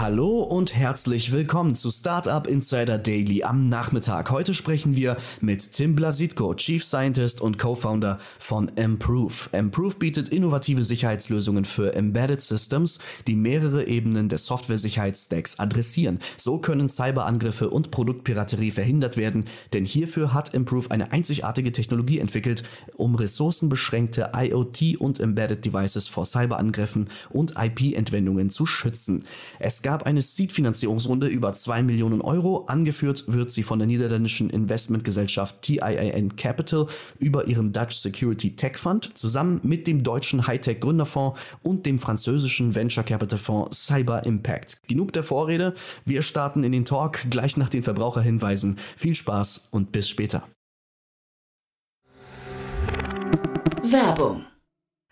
Hallo und herzlich willkommen zu Startup Insider Daily am Nachmittag. Heute sprechen wir mit Tim Blasitko, Chief Scientist und Co-Founder von Improve. Improve bietet innovative Sicherheitslösungen für Embedded Systems, die mehrere Ebenen des Software-Sicherheitsstacks adressieren. So können Cyberangriffe und Produktpiraterie verhindert werden, denn hierfür hat Improve eine einzigartige Technologie entwickelt, um ressourcenbeschränkte IoT und Embedded Devices vor Cyberangriffen und IP-Entwendungen zu schützen. Es gab eine Seed-Finanzierungsrunde über 2 Millionen Euro. Angeführt wird sie von der niederländischen Investmentgesellschaft TIAN Capital über ihren Dutch Security Tech Fund zusammen mit dem deutschen Hightech Gründerfonds und dem französischen Venture Capital Fonds Cyber Impact. Genug der Vorrede. Wir starten in den Talk gleich nach den Verbraucherhinweisen. Viel Spaß und bis später. Werbung.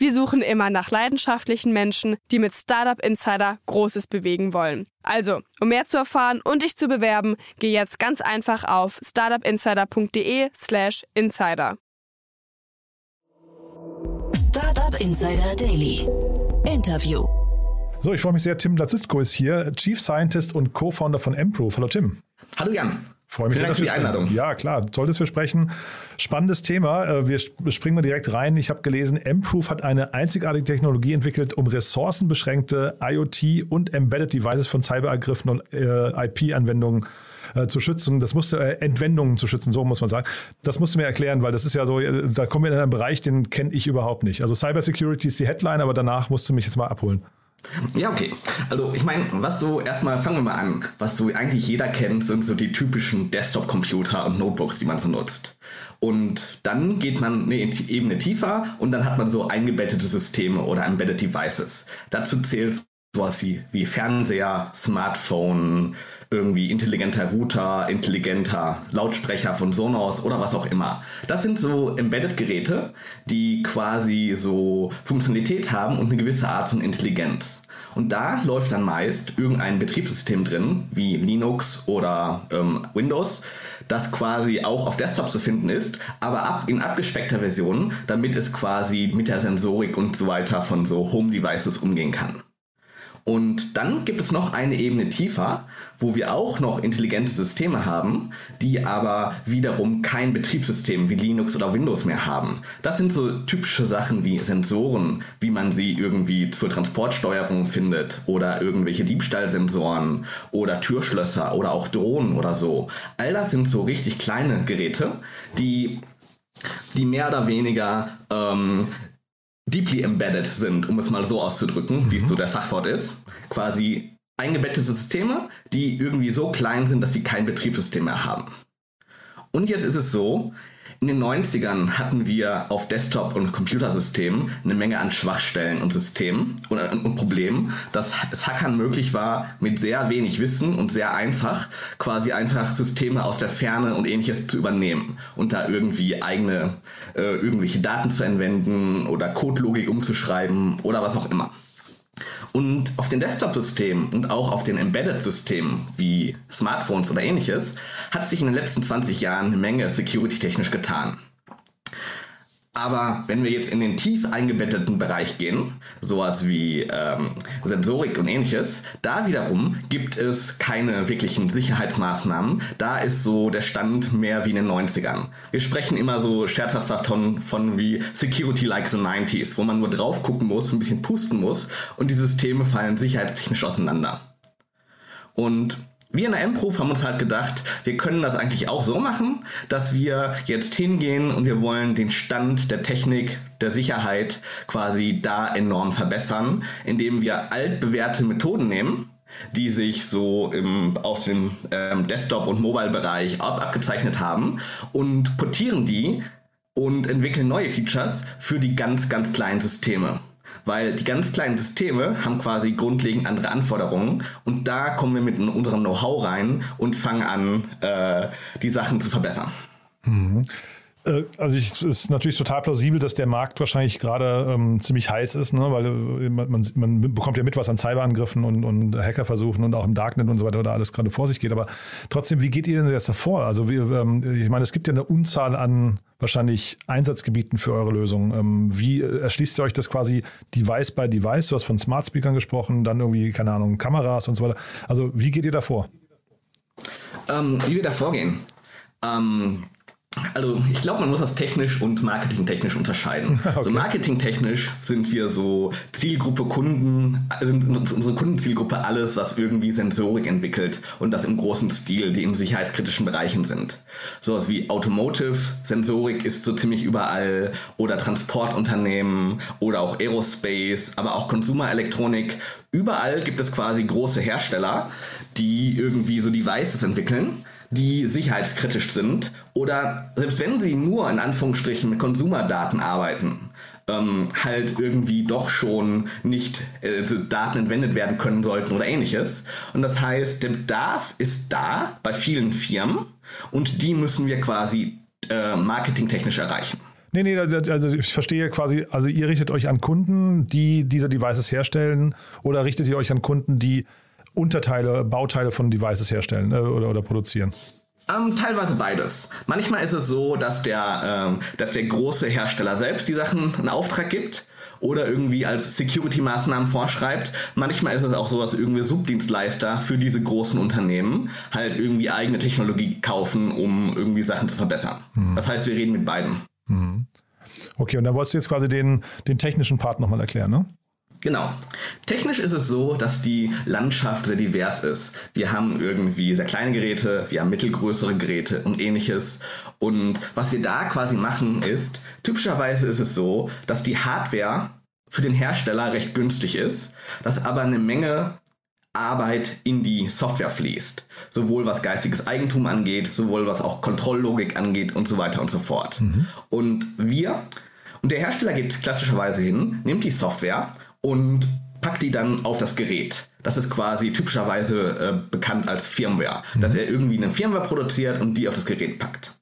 Wir suchen immer nach leidenschaftlichen Menschen, die mit Startup Insider Großes bewegen wollen. Also, um mehr zu erfahren und dich zu bewerben, geh jetzt ganz einfach auf startupinsider.de/slash insider. Startup Insider Daily. Interview. So, ich freue mich sehr. Tim Blazitko ist hier, Chief Scientist und Co-Founder von Improve. Hallo Tim. Hallo Jan. Freue mich Vielen sehr, Dank für die Einladung. Ja, klar, toll, dass wir sprechen. Spannendes Thema. Äh, Wir springen mal direkt rein. Ich habe gelesen, Improve hat eine einzigartige Technologie entwickelt, um ressourcenbeschränkte IoT und Embedded Devices von Cyberangriffen und äh, IP-Anwendungen äh, zu schützen. Das musste äh, Entwendungen zu schützen, so muss man sagen. Das musst du mir erklären, weil das ist ja so, äh, da kommen wir in einen Bereich, den kenne ich überhaupt nicht. Also Cybersecurity ist die Headline, aber danach musst du mich jetzt mal abholen. Ja, okay. Also ich meine, was so, erstmal fangen wir mal an. Was so eigentlich jeder kennt, sind so die typischen Desktop-Computer und Notebooks, die man so nutzt. Und dann geht man eine Ebene tiefer und dann hat man so eingebettete Systeme oder Embedded Devices. Dazu zählt sowas wie, wie Fernseher, Smartphone, irgendwie intelligenter Router, intelligenter Lautsprecher von Sonos oder was auch immer. Das sind so Embedded-Geräte, die quasi so Funktionalität haben und eine gewisse Art von Intelligenz. Und da läuft dann meist irgendein Betriebssystem drin, wie Linux oder ähm, Windows, das quasi auch auf Desktop zu finden ist, aber ab, in abgespeckter Version, damit es quasi mit der Sensorik und so weiter von so Home-Devices umgehen kann. Und dann gibt es noch eine Ebene tiefer, wo wir auch noch intelligente Systeme haben, die aber wiederum kein Betriebssystem wie Linux oder Windows mehr haben. Das sind so typische Sachen wie Sensoren, wie man sie irgendwie zur Transportsteuerung findet oder irgendwelche Diebstahlsensoren oder Türschlösser oder auch Drohnen oder so. All das sind so richtig kleine Geräte, die die mehr oder weniger ähm, deeply embedded sind, um es mal so auszudrücken, mhm. wie es so der Fachwort ist. Quasi eingebettete Systeme, die irgendwie so klein sind, dass sie kein Betriebssystem mehr haben. Und jetzt ist es so, in den 90ern hatten wir auf Desktop- und Computersystemen eine Menge an Schwachstellen und Systemen und, und, Problemen, dass es Hackern möglich war, mit sehr wenig Wissen und sehr einfach quasi einfach Systeme aus der Ferne und ähnliches zu übernehmen und da irgendwie eigene, äh, irgendwelche Daten zu entwenden oder Codelogik umzuschreiben oder was auch immer. Und auf den Desktop-Systemen und auch auf den Embedded-Systemen wie Smartphones oder ähnliches hat sich in den letzten 20 Jahren eine Menge security-technisch getan. Aber wenn wir jetzt in den tief eingebetteten Bereich gehen, sowas wie ähm, Sensorik und ähnliches, da wiederum gibt es keine wirklichen Sicherheitsmaßnahmen. Da ist so der Stand mehr wie in den 90ern. Wir sprechen immer so scherzhaft davon von wie Security like the 90s, wo man nur drauf gucken muss, ein bisschen pusten muss und die Systeme fallen sicherheitstechnisch auseinander. Und wir in der M-Proof haben uns halt gedacht, wir können das eigentlich auch so machen, dass wir jetzt hingehen und wir wollen den Stand der Technik, der Sicherheit quasi da enorm verbessern, indem wir altbewährte Methoden nehmen, die sich so im, aus dem ähm, Desktop- und Mobile-Bereich ab, abgezeichnet haben und portieren die und entwickeln neue Features für die ganz, ganz kleinen Systeme weil die ganz kleinen Systeme haben quasi grundlegend andere Anforderungen und da kommen wir mit unserem Know-how rein und fangen an, äh, die Sachen zu verbessern. Mhm. Äh, also es ist natürlich total plausibel, dass der Markt wahrscheinlich gerade ähm, ziemlich heiß ist, ne? weil äh, man, man, man, bekommt ja mit, was an Cyberangriffen und, und Hackerversuchen und auch im Darknet und so weiter da alles gerade vor sich geht. Aber trotzdem, wie geht ihr denn jetzt davor? Also wie, ähm, ich meine, es gibt ja eine Unzahl an wahrscheinlich Einsatzgebieten für eure Lösung. Ähm, wie erschließt ihr euch das quasi Device by Device? Du hast von Smart Speakern gesprochen, dann irgendwie, keine Ahnung, Kameras und so weiter. Also wie geht ihr davor? Ähm, wie wir da vorgehen? Ähm, also ich glaube, man muss das technisch und marketingtechnisch unterscheiden. Okay. Also marketingtechnisch sind wir so Zielgruppe Kunden, sind unsere Kundenzielgruppe alles, was irgendwie Sensorik entwickelt und das im großen Stil, die im sicherheitskritischen Bereichen sind. Sowas wie Automotive, Sensorik ist so ziemlich überall oder Transportunternehmen oder auch Aerospace, aber auch Konsumerelektronik. Überall gibt es quasi große Hersteller, die irgendwie so Devices entwickeln die sicherheitskritisch sind oder selbst wenn sie nur in Anführungsstrichen mit Konsumerdaten arbeiten, ähm, halt irgendwie doch schon nicht äh, Daten entwendet werden können sollten oder ähnliches. Und das heißt, der Bedarf ist da bei vielen Firmen und die müssen wir quasi äh, marketingtechnisch erreichen. Nee, nee, also ich verstehe quasi, also ihr richtet euch an Kunden, die diese Devices herstellen oder richtet ihr euch an Kunden, die Unterteile, Bauteile von Devices herstellen äh, oder, oder produzieren? Ähm, teilweise beides. Manchmal ist es so, dass der, ähm, dass der große Hersteller selbst die Sachen in Auftrag gibt oder irgendwie als Security-Maßnahmen vorschreibt. Manchmal ist es auch so, dass irgendwie Subdienstleister für diese großen Unternehmen halt irgendwie eigene Technologie kaufen, um irgendwie Sachen zu verbessern. Mhm. Das heißt, wir reden mit beiden. Mhm. Okay, und dann wolltest du jetzt quasi den, den technischen Part nochmal erklären, ne? Genau. Technisch ist es so, dass die Landschaft sehr divers ist. Wir haben irgendwie sehr kleine Geräte, wir haben mittelgrößere Geräte und ähnliches. Und was wir da quasi machen ist, typischerweise ist es so, dass die Hardware für den Hersteller recht günstig ist, dass aber eine Menge Arbeit in die Software fließt. Sowohl was geistiges Eigentum angeht, sowohl was auch Kontrolllogik angeht und so weiter und so fort. Mhm. Und wir und der Hersteller geht klassischerweise hin, nimmt die Software und packt die dann auf das Gerät. Das ist quasi typischerweise äh, bekannt als Firmware, mhm. dass er irgendwie eine Firmware produziert und die auf das Gerät packt.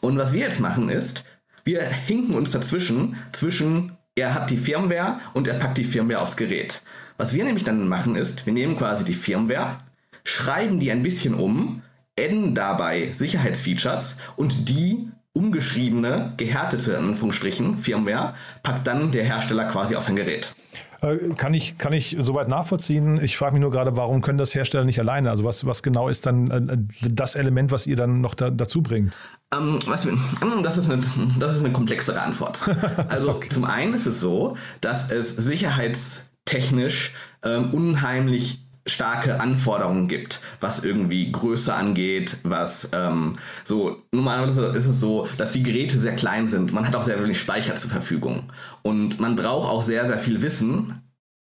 Und was wir jetzt machen ist, wir hinken uns dazwischen, zwischen er hat die Firmware und er packt die Firmware aufs Gerät. Was wir nämlich dann machen ist, wir nehmen quasi die Firmware, schreiben die ein bisschen um, adden dabei Sicherheitsfeatures und die umgeschriebene, gehärtete, in Anführungsstrichen, Firmware packt dann der Hersteller quasi auf sein Gerät. Äh, kann ich, kann ich soweit nachvollziehen. Ich frage mich nur gerade, warum können das Hersteller nicht alleine? Also was, was genau ist dann äh, das Element, was ihr dann noch da, dazu bringt? Ähm, was, hm, das, ist eine, das ist eine komplexere Antwort. Also okay. zum einen ist es so, dass es sicherheitstechnisch ähm, unheimlich starke Anforderungen gibt, was irgendwie Größe angeht, was ähm, so, normalerweise ist es so, dass die Geräte sehr klein sind. Man hat auch sehr wenig Speicher zur Verfügung. Und man braucht auch sehr, sehr viel Wissen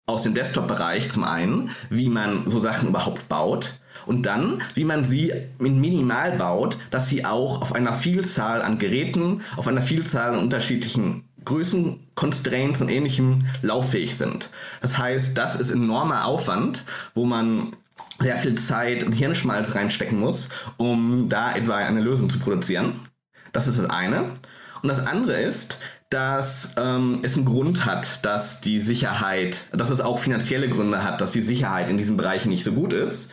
aus dem Desktop-Bereich zum einen, wie man so Sachen überhaupt baut und dann, wie man sie in minimal baut, dass sie auch auf einer Vielzahl an Geräten, auf einer Vielzahl an unterschiedlichen Größenconstraints und ähnlichem lauffähig sind. Das heißt, das ist enormer Aufwand, wo man sehr viel Zeit und Hirnschmalz reinstecken muss, um da etwa eine Lösung zu produzieren. Das ist das eine. Und das andere ist, dass ähm, es einen Grund hat, dass die Sicherheit, dass es auch finanzielle Gründe hat, dass die Sicherheit in diesem Bereich nicht so gut ist.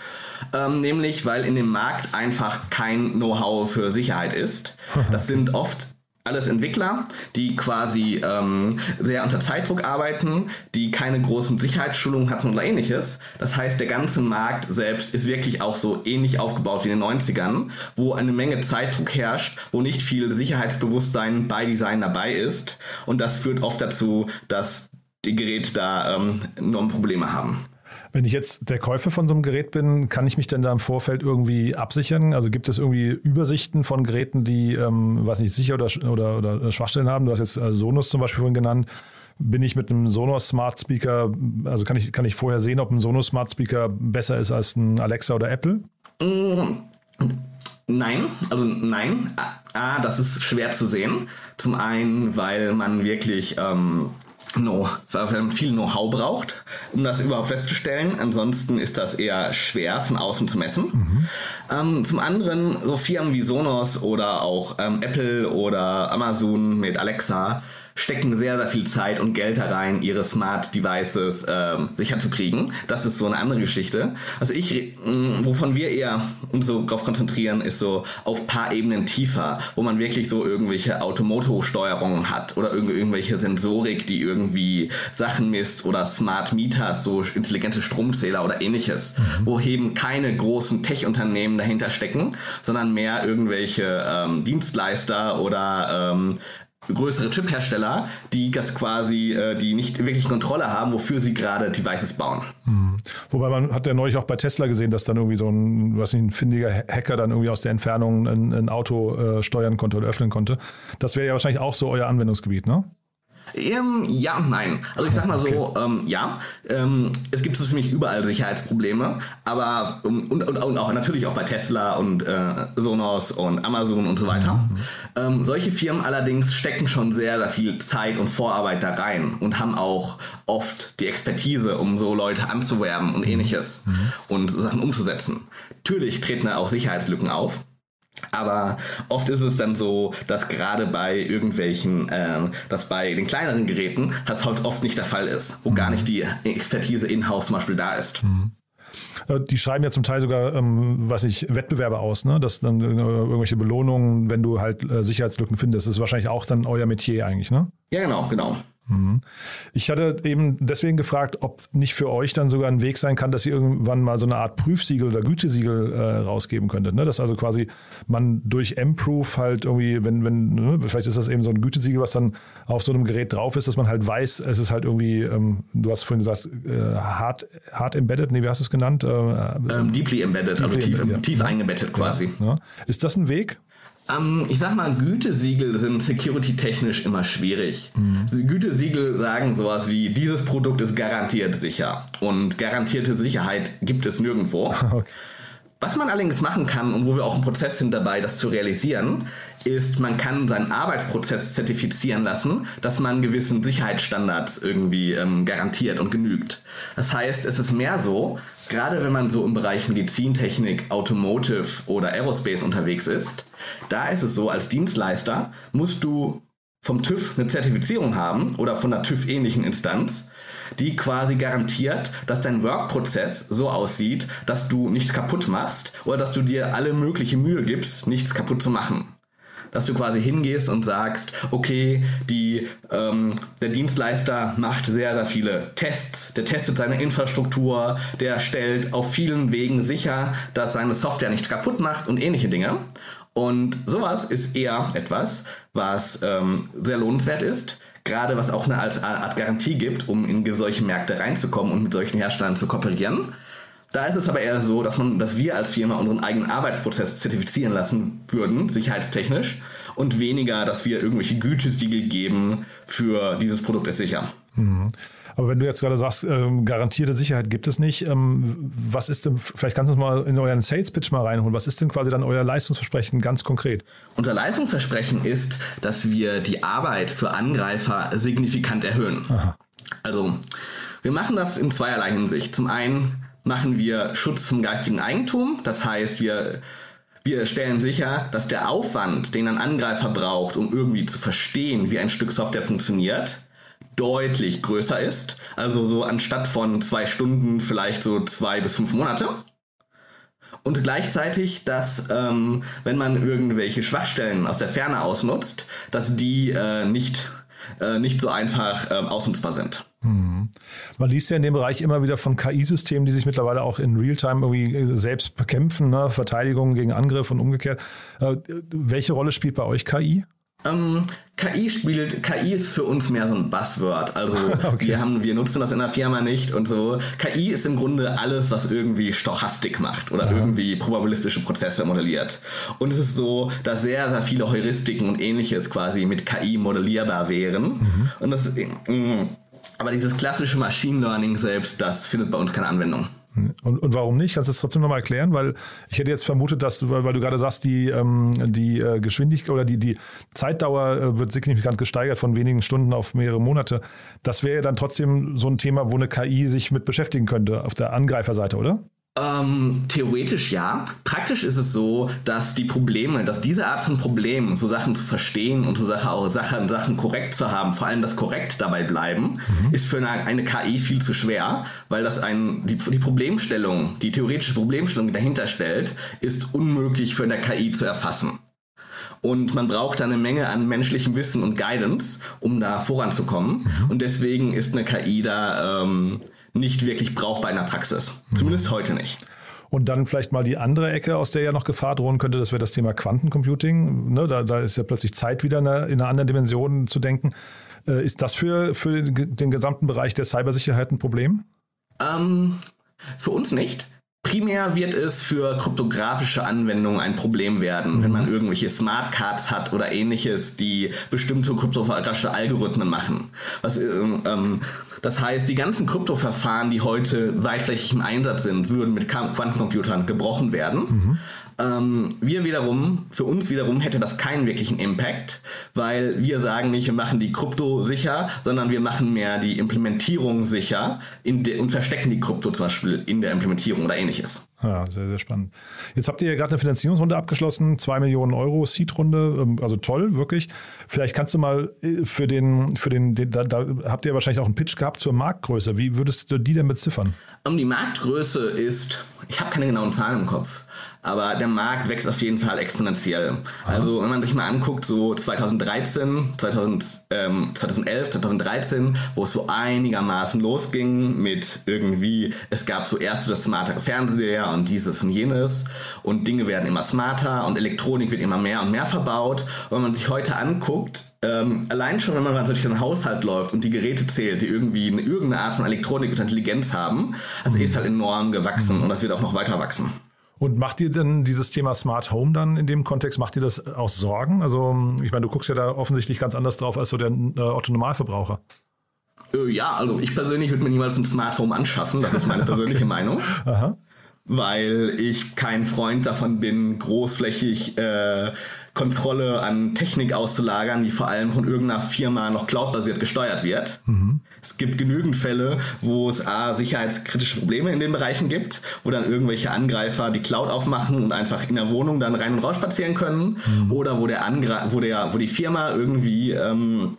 Ähm, nämlich, weil in dem Markt einfach kein Know-how für Sicherheit ist. Das sind oft alles Entwickler, die quasi ähm, sehr unter Zeitdruck arbeiten, die keine großen Sicherheitsschulungen hatten oder ähnliches. Das heißt, der ganze Markt selbst ist wirklich auch so ähnlich aufgebaut wie in den 90ern, wo eine Menge Zeitdruck herrscht, wo nicht viel Sicherheitsbewusstsein bei Design dabei ist. Und das führt oft dazu, dass die Geräte da ähm, enorme Probleme haben. Wenn ich jetzt der Käufer von so einem Gerät bin, kann ich mich denn da im Vorfeld irgendwie absichern? Also gibt es irgendwie Übersichten von Geräten, die, ähm, weiß nicht, sicher oder, oder, oder Schwachstellen haben? Du hast jetzt also Sonos zum Beispiel vorhin genannt. Bin ich mit einem Sonos Smart Speaker, also kann ich, kann ich vorher sehen, ob ein Sonos Smart Speaker besser ist als ein Alexa oder Apple? Nein, also nein. A, das ist schwer zu sehen. Zum einen, weil man wirklich ähm, no, viel Know-how braucht, um das überhaupt festzustellen. Ansonsten ist das eher schwer von außen zu messen. Mhm. Ähm, zum anderen, so Firmen wie Sonos oder auch ähm, Apple oder Amazon mit Alexa stecken sehr, sehr viel Zeit und Geld herein, ihre Smart Devices ähm, sicher zu kriegen. Das ist so eine andere Geschichte. Also ich, wovon wir eher uns so drauf konzentrieren, ist so auf paar Ebenen tiefer, wo man wirklich so irgendwelche Automoto-Steuerungen hat oder irgendwelche Sensorik, die irgendwie Sachen misst oder Smart Meters, so intelligente Stromzähler oder ähnliches, mhm. wo eben keine großen Tech-Unternehmen dahinter stecken, sondern mehr irgendwelche ähm, Dienstleister oder ähm, größere Chip-Hersteller, die das quasi, äh, die nicht wirklich Kontrolle haben, wofür sie gerade Devices bauen. Mhm. Wobei man hat ja neulich auch bei Tesla gesehen, dass dann irgendwie so ein, was nicht, ein findiger Hacker dann irgendwie aus der Entfernung ein, ein Auto äh, steuern konnte oder öffnen konnte. Das wäre ja wahrscheinlich auch so euer Anwendungsgebiet, ne? Ähm, ja und nein. Also ich sag mal so, okay. ähm, ja, ähm, es gibt so ziemlich überall Sicherheitsprobleme, aber und, und, und auch natürlich auch bei Tesla und äh, Sonos und Amazon und so weiter. Mhm. Ähm, solche Firmen allerdings stecken schon sehr, sehr viel Zeit und Vorarbeit da rein und haben auch oft die Expertise, um so Leute anzuwerben und ähnliches mhm. und Sachen umzusetzen. Natürlich treten da auch Sicherheitslücken auf. Aber oft ist es dann so, dass gerade bei irgendwelchen, äh, dass bei den kleineren Geräten das halt oft nicht der Fall ist, wo mhm. gar nicht die Expertise in-house zum Beispiel da ist. Mhm. Äh, die schreiben ja zum Teil sogar, ähm, was ich, Wettbewerbe aus, ne? dass dann äh, irgendwelche Belohnungen, wenn du halt äh, Sicherheitslücken findest, das ist wahrscheinlich auch dann euer Metier eigentlich, ne? Ja, genau, genau. Mhm. Ich hatte eben deswegen gefragt, ob nicht für euch dann sogar ein Weg sein kann, dass ihr irgendwann mal so eine Art Prüfsiegel oder Gütesiegel äh, rausgeben könntet. Ne? Dass also quasi man durch M-Proof halt irgendwie, wenn, wenn, ne? vielleicht ist das eben so ein Gütesiegel, was dann auf so einem Gerät drauf ist, dass man halt weiß, es ist halt irgendwie, ähm, du hast vorhin gesagt, äh, hard, hard embedded, nee, wie hast du es genannt? Äh, ähm, deeply embedded, also deeply also tief, embedded, tief ja. eingebettet quasi. Ja, ja. Ist das ein Weg? Ähm, ich sag mal, Gütesiegel sind security-technisch immer schwierig. Mhm. Gütesiegel sagen sowas wie, dieses Produkt ist garantiert sicher. Und garantierte Sicherheit gibt es nirgendwo. Okay. Was man allerdings machen kann und wo wir auch im Prozess sind dabei, das zu realisieren, ist, man kann seinen Arbeitsprozess zertifizieren lassen, dass man gewissen Sicherheitsstandards irgendwie ähm, garantiert und genügt. Das heißt, es ist mehr so, gerade wenn man so im Bereich Medizintechnik, Automotive oder Aerospace unterwegs ist, da ist es so, als Dienstleister musst du vom TÜV eine Zertifizierung haben oder von einer TÜV-ähnlichen Instanz, die quasi garantiert, dass dein Workprozess so aussieht, dass du nichts kaputt machst oder dass du dir alle mögliche Mühe gibst, nichts kaputt zu machen dass du quasi hingehst und sagst, okay, die, ähm, der Dienstleister macht sehr, sehr viele Tests, der testet seine Infrastruktur, der stellt auf vielen Wegen sicher, dass seine Software nichts kaputt macht und ähnliche Dinge. Und sowas ist eher etwas, was ähm, sehr lohnenswert ist, gerade was auch eine Art Garantie gibt, um in solche Märkte reinzukommen und mit solchen Herstellern zu kooperieren. Da ist es aber eher so, dass, man, dass wir als Firma unseren eigenen Arbeitsprozess zertifizieren lassen würden, sicherheitstechnisch, und weniger, dass wir irgendwelche Gütesiegel geben für dieses Produkt ist sicher. Mhm. Aber wenn du jetzt gerade sagst, ähm, garantierte Sicherheit gibt es nicht, ähm, was ist denn, vielleicht kannst du uns mal in euren Sales Pitch mal reinholen, was ist denn quasi dann euer Leistungsversprechen ganz konkret? Unser Leistungsversprechen ist, dass wir die Arbeit für Angreifer signifikant erhöhen. Aha. Also, wir machen das in zweierlei Hinsicht. Zum einen machen wir Schutz vom geistigen Eigentum. Das heißt, wir, wir stellen sicher, dass der Aufwand, den ein Angreifer braucht, um irgendwie zu verstehen, wie ein Stück Software funktioniert, deutlich größer ist. Also so anstatt von zwei Stunden vielleicht so zwei bis fünf Monate. Und gleichzeitig, dass ähm, wenn man irgendwelche Schwachstellen aus der Ferne ausnutzt, dass die äh, nicht, äh, nicht so einfach äh, ausnutzbar sind. Mhm. Man liest ja in dem Bereich immer wieder von KI-Systemen, die sich mittlerweile auch in Realtime irgendwie äh, selbst bekämpfen, ne? Verteidigung gegen Angriff und umgekehrt. Äh, welche Rolle spielt bei euch KI? Ähm, KI spielt, KI ist für uns mehr so ein Buzzword. Also okay. wir haben, wir nutzen das in der Firma nicht und so. KI ist im Grunde alles, was irgendwie Stochastik macht oder ja. irgendwie probabilistische Prozesse modelliert. Und es ist so, dass sehr, sehr viele Heuristiken und ähnliches quasi mit KI modellierbar wären. Mhm. Und das mm, aber dieses klassische Machine Learning selbst, das findet bei uns keine Anwendung. Und, und warum nicht? Kannst du das trotzdem nochmal erklären? Weil ich hätte jetzt vermutet, dass du, weil, weil du gerade sagst, die, ähm, die äh, Geschwindigkeit oder die, die Zeitdauer äh, wird signifikant gesteigert von wenigen Stunden auf mehrere Monate. Das wäre ja dann trotzdem so ein Thema, wo eine KI sich mit beschäftigen könnte auf der Angreiferseite, oder? Ähm, theoretisch ja. Praktisch ist es so, dass die Probleme, dass diese Art von Problemen, so Sachen zu verstehen und so Sachen auch Sachen, Sachen korrekt zu haben, vor allem das korrekt dabei bleiben, mhm. ist für eine, eine, KI viel zu schwer, weil das ein, die, die Problemstellung, die theoretische Problemstellung, die dahinter stellt, ist unmöglich für eine KI zu erfassen. Und man braucht eine Menge an menschlichem Wissen und Guidance, um da voranzukommen. Mhm. Und deswegen ist eine KI da ähm, nicht wirklich brauchbar in der Praxis. Mhm. Zumindest heute nicht. Und dann vielleicht mal die andere Ecke, aus der ja noch Gefahr drohen könnte, das wäre das Thema Quantencomputing. Ne, da, da, ist ja plötzlich Zeit wieder in einer, in einer anderen Dimension zu denken. Äh, ist das für, für den gesamten Bereich der Cybersicherheit ein Problem? Ähm, für uns nicht. Primär wird es für kryptografische Anwendungen ein Problem werden, mhm. wenn man irgendwelche Smartcards hat oder ähnliches, die bestimmte kryptografische Algorithmen machen. Was, ähm, ähm das heißt, die ganzen Kryptoverfahren, die heute weitflächig im Einsatz sind, würden mit Quantencomputern gebrochen werden. Mhm. Ähm, wir wiederum, für uns wiederum hätte das keinen wirklichen Impact, weil wir sagen nicht, wir machen die Krypto sicher, sondern wir machen mehr die Implementierung sicher und verstecken die Krypto zum Beispiel in der Implementierung oder ähnliches. Ja, sehr, sehr spannend. Jetzt habt ihr ja gerade eine Finanzierungsrunde abgeschlossen, 2 Millionen Euro Seed-Runde, ähm, also toll, wirklich. Vielleicht kannst du mal äh, für den, für den, da, da, habt ihr wahrscheinlich auch einen Pitch gehabt zur Marktgröße. Wie würdest du die denn beziffern? Um die Marktgröße ist, ich habe keine genauen Zahlen im Kopf, aber der Markt wächst auf jeden Fall exponentiell. Aha. Also wenn man sich mal anguckt, so 2013, 2000, ähm, 2011, 2013, wo es so einigermaßen losging mit irgendwie, es gab so erste das smartere Fernseher und dieses und jenes und Dinge werden immer smarter und Elektronik wird immer mehr und mehr verbaut. Und wenn man sich heute anguckt, ähm, allein schon, wenn man durch den Haushalt läuft und die Geräte zählt, die irgendwie eine, irgendeine Art von Elektronik und Intelligenz haben, also mhm. ist halt enorm gewachsen und das wird auch noch weiter wachsen. Und macht dir denn dieses Thema Smart Home dann in dem Kontext, macht dir das aus Sorgen? Also, ich meine, du guckst ja da offensichtlich ganz anders drauf als so der äh, Otto Normalverbraucher. Äh, ja, also ich persönlich würde mir niemals ein Smart Home anschaffen, das ist meine persönliche okay. Meinung. Aha. Weil ich kein Freund davon bin, großflächig äh, Kontrolle an Technik auszulagern, die vor allem von irgendeiner Firma noch cloudbasiert gesteuert wird. Mhm. Es gibt genügend Fälle, wo es A, sicherheitskritische Probleme in den Bereichen gibt, wo dann irgendwelche Angreifer die Cloud aufmachen und einfach in der Wohnung dann rein und raus spazieren können. Mhm. Oder wo der Angre wo der, wo die Firma irgendwie ähm,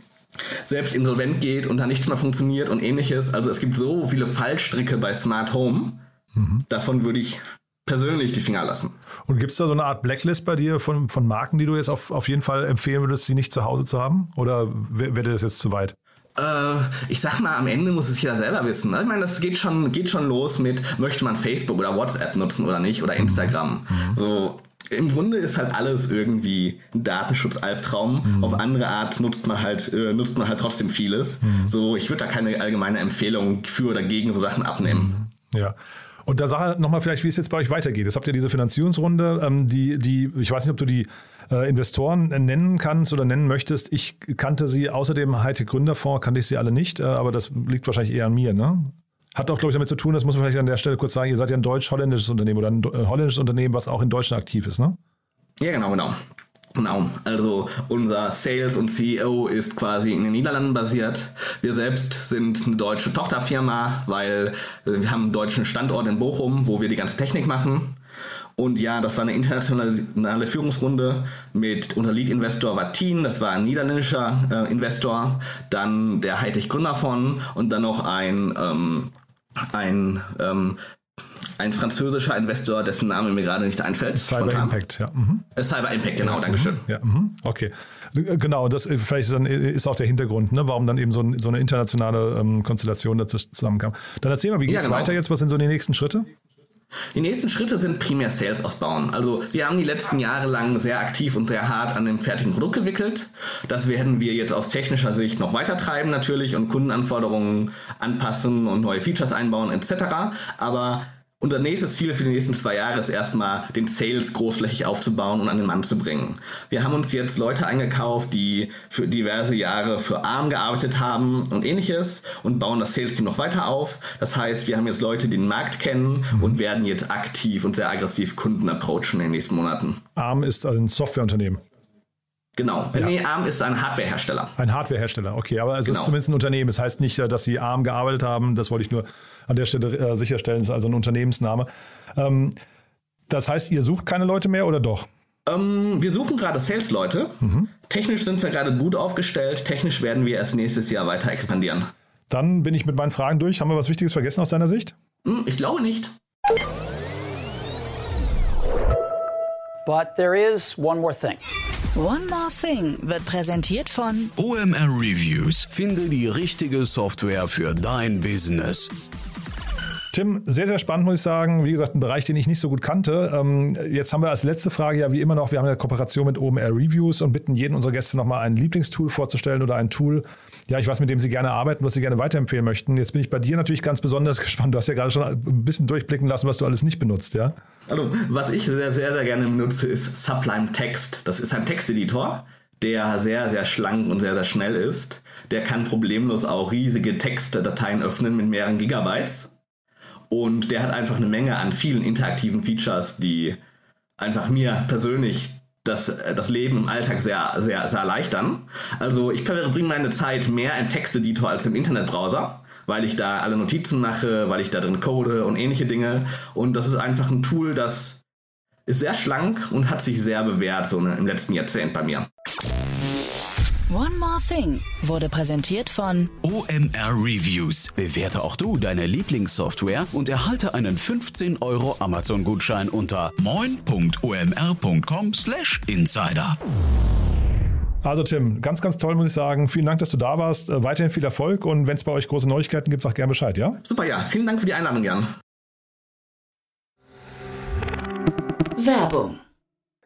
selbst insolvent geht und dann nichts mehr funktioniert und ähnliches. Also es gibt so viele Fallstricke bei Smart Home. Mhm. Davon würde ich persönlich die Finger lassen. Und gibt es da so eine Art Blacklist bei dir von, von Marken, die du jetzt auf, auf jeden Fall empfehlen würdest, sie nicht zu Hause zu haben? Oder wäre das jetzt zu weit? Äh, ich sag mal, am Ende muss es jeder selber wissen. Ich meine, das geht schon, geht schon los mit, möchte man Facebook oder WhatsApp nutzen oder nicht oder mhm. Instagram. Mhm. So, im Grunde ist halt alles irgendwie ein Datenschutzalbtraum. Mhm. Auf andere Art nutzt man halt, äh, nutzt man halt trotzdem vieles. Mhm. So, ich würde da keine allgemeine Empfehlung für oder gegen so Sachen abnehmen. Mhm. Ja. Und da sag nochmal vielleicht, wie es jetzt bei euch weitergeht. Jetzt habt ihr diese Finanzierungsrunde, ähm, die, die, ich weiß nicht, ob du die äh, Investoren nennen kannst oder nennen möchtest. Ich kannte sie, außer dem Hightech Gründerfonds kannte ich sie alle nicht, äh, aber das liegt wahrscheinlich eher an mir, ne? Hat auch, glaube ich, damit zu tun, das muss man vielleicht an der Stelle kurz sagen, ihr seid ja ein deutsch-holländisches Unternehmen oder ein äh, holländisches Unternehmen, was auch in Deutschland aktiv ist, ne? Ja, genau, genau. Genau, also unser Sales und CEO ist quasi in den Niederlanden basiert. Wir selbst sind eine deutsche Tochterfirma, weil wir haben einen deutschen Standort in Bochum, wo wir die ganze Technik machen. Und ja, das war eine internationale Führungsrunde mit unser Lead-Investor war Teen, das war ein niederländischer äh, Investor, dann der Hightech Gründerfonds und dann noch ein, ähm, ein ähm, ein französischer Investor, dessen Name mir gerade nicht einfällt. Cyber spontan. Impact, ja. Mhm. Äh, Cyber Impact, genau, ja, Dankeschön. Mhm. Ja, mhm. okay. Genau, das äh, vielleicht dann äh, ist auch der Hintergrund, ne, warum dann eben so, ein, so eine internationale ähm, Konstellation dazu zusammenkam. Dann erzähl mal, wie geht es ja, genau. weiter jetzt? Was sind so die nächsten Schritte? Die nächsten Schritte sind primär Sales ausbauen. Also wir haben die letzten Jahre lang sehr aktiv und sehr hart an dem fertigen Produkt gewickelt. Das werden wir jetzt aus technischer Sicht noch weiter treiben natürlich und Kundenanforderungen anpassen und neue Features einbauen etc. Aber unser nächstes Ziel für die nächsten zwei Jahre ist erstmal, den Sales großflächig aufzubauen und an den Mann zu bringen. Wir haben uns jetzt Leute eingekauft, die für diverse Jahre für ARM gearbeitet haben und ähnliches und bauen das Sales-Team noch weiter auf. Das heißt, wir haben jetzt Leute, die den Markt kennen und werden jetzt aktiv und sehr aggressiv Kunden approachen in den nächsten Monaten. ARM ist ein Softwareunternehmen. Genau. Ja. Nee, ARM ist ein Hardwarehersteller. Ein Hardwarehersteller, okay. Aber es genau. ist zumindest ein Unternehmen. Das heißt nicht, dass sie ARM gearbeitet haben. Das wollte ich nur an der Stelle äh, sicherstellen. Das ist also ein Unternehmensname. Ähm, das heißt, ihr sucht keine Leute mehr oder doch? Ähm, wir suchen gerade Sales-Leute. Mhm. Technisch sind wir gerade gut aufgestellt. Technisch werden wir erst nächstes Jahr weiter expandieren. Dann bin ich mit meinen Fragen durch. Haben wir was Wichtiges vergessen aus deiner Sicht? Hm, ich glaube nicht. But there is one more thing. One More Thing wird präsentiert von OMR Reviews. Finde die richtige Software für dein Business. Tim, sehr, sehr spannend, muss ich sagen. Wie gesagt, ein Bereich, den ich nicht so gut kannte. Ähm, jetzt haben wir als letzte Frage ja wie immer noch, wir haben eine Kooperation mit OMR Reviews und bitten jeden unserer Gäste nochmal ein Lieblingstool vorzustellen oder ein Tool, ja, ich weiß, mit dem sie gerne arbeiten, was sie gerne weiterempfehlen möchten. Jetzt bin ich bei dir natürlich ganz besonders gespannt. Du hast ja gerade schon ein bisschen durchblicken lassen, was du alles nicht benutzt, ja? Also, was ich sehr, sehr, sehr gerne benutze, ist Sublime Text. Das ist ein Texteditor der sehr, sehr schlank und sehr, sehr schnell ist. Der kann problemlos auch riesige Textdateien öffnen mit mehreren Gigabytes. Und der hat einfach eine Menge an vielen interaktiven Features, die einfach mir persönlich das, das Leben im Alltag sehr, sehr, sehr erleichtern. Also ich verbringe meine Zeit mehr im Texteditor als im Internetbrowser, weil ich da alle Notizen mache, weil ich da drin code und ähnliche Dinge. Und das ist einfach ein Tool, das ist sehr schlank und hat sich sehr bewährt so im letzten Jahrzehnt bei mir. One More Thing wurde präsentiert von OMR Reviews. Bewerte auch du deine Lieblingssoftware und erhalte einen 15 Euro Amazon-Gutschein unter moin.omr.com/insider. Also Tim, ganz, ganz toll, muss ich sagen. Vielen Dank, dass du da warst. Äh, weiterhin viel Erfolg und wenn es bei euch große Neuigkeiten gibt, sag gerne Bescheid, ja? Super, ja. Vielen Dank für die Einladung, Jan. Werbung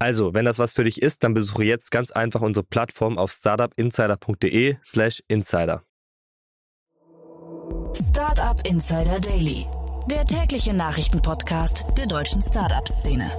Also, wenn das was für dich ist, dann besuche jetzt ganz einfach unsere Plattform auf startupinsider.de/slash insider. Startup Insider Daily, der tägliche Nachrichtenpodcast der deutschen Startup-Szene.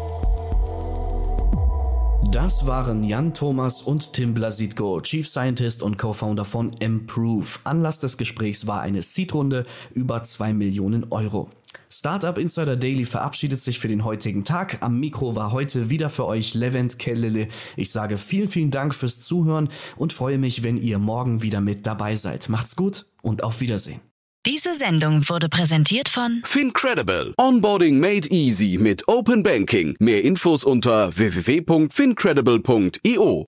Das waren Jan Thomas und Tim Blasitko, Chief Scientist und Co-Founder von Improve. Anlass des Gesprächs war eine Seed-Runde über 2 Millionen Euro. Startup Insider Daily verabschiedet sich für den heutigen Tag. Am Mikro war heute wieder für euch Levent Kellele. Ich sage vielen, vielen Dank fürs Zuhören und freue mich, wenn ihr morgen wieder mit dabei seid. Macht's gut und auf Wiedersehen. Diese Sendung wurde präsentiert von Fincredible. Onboarding made easy mit Open Banking. Mehr Infos unter www.fincredible.io.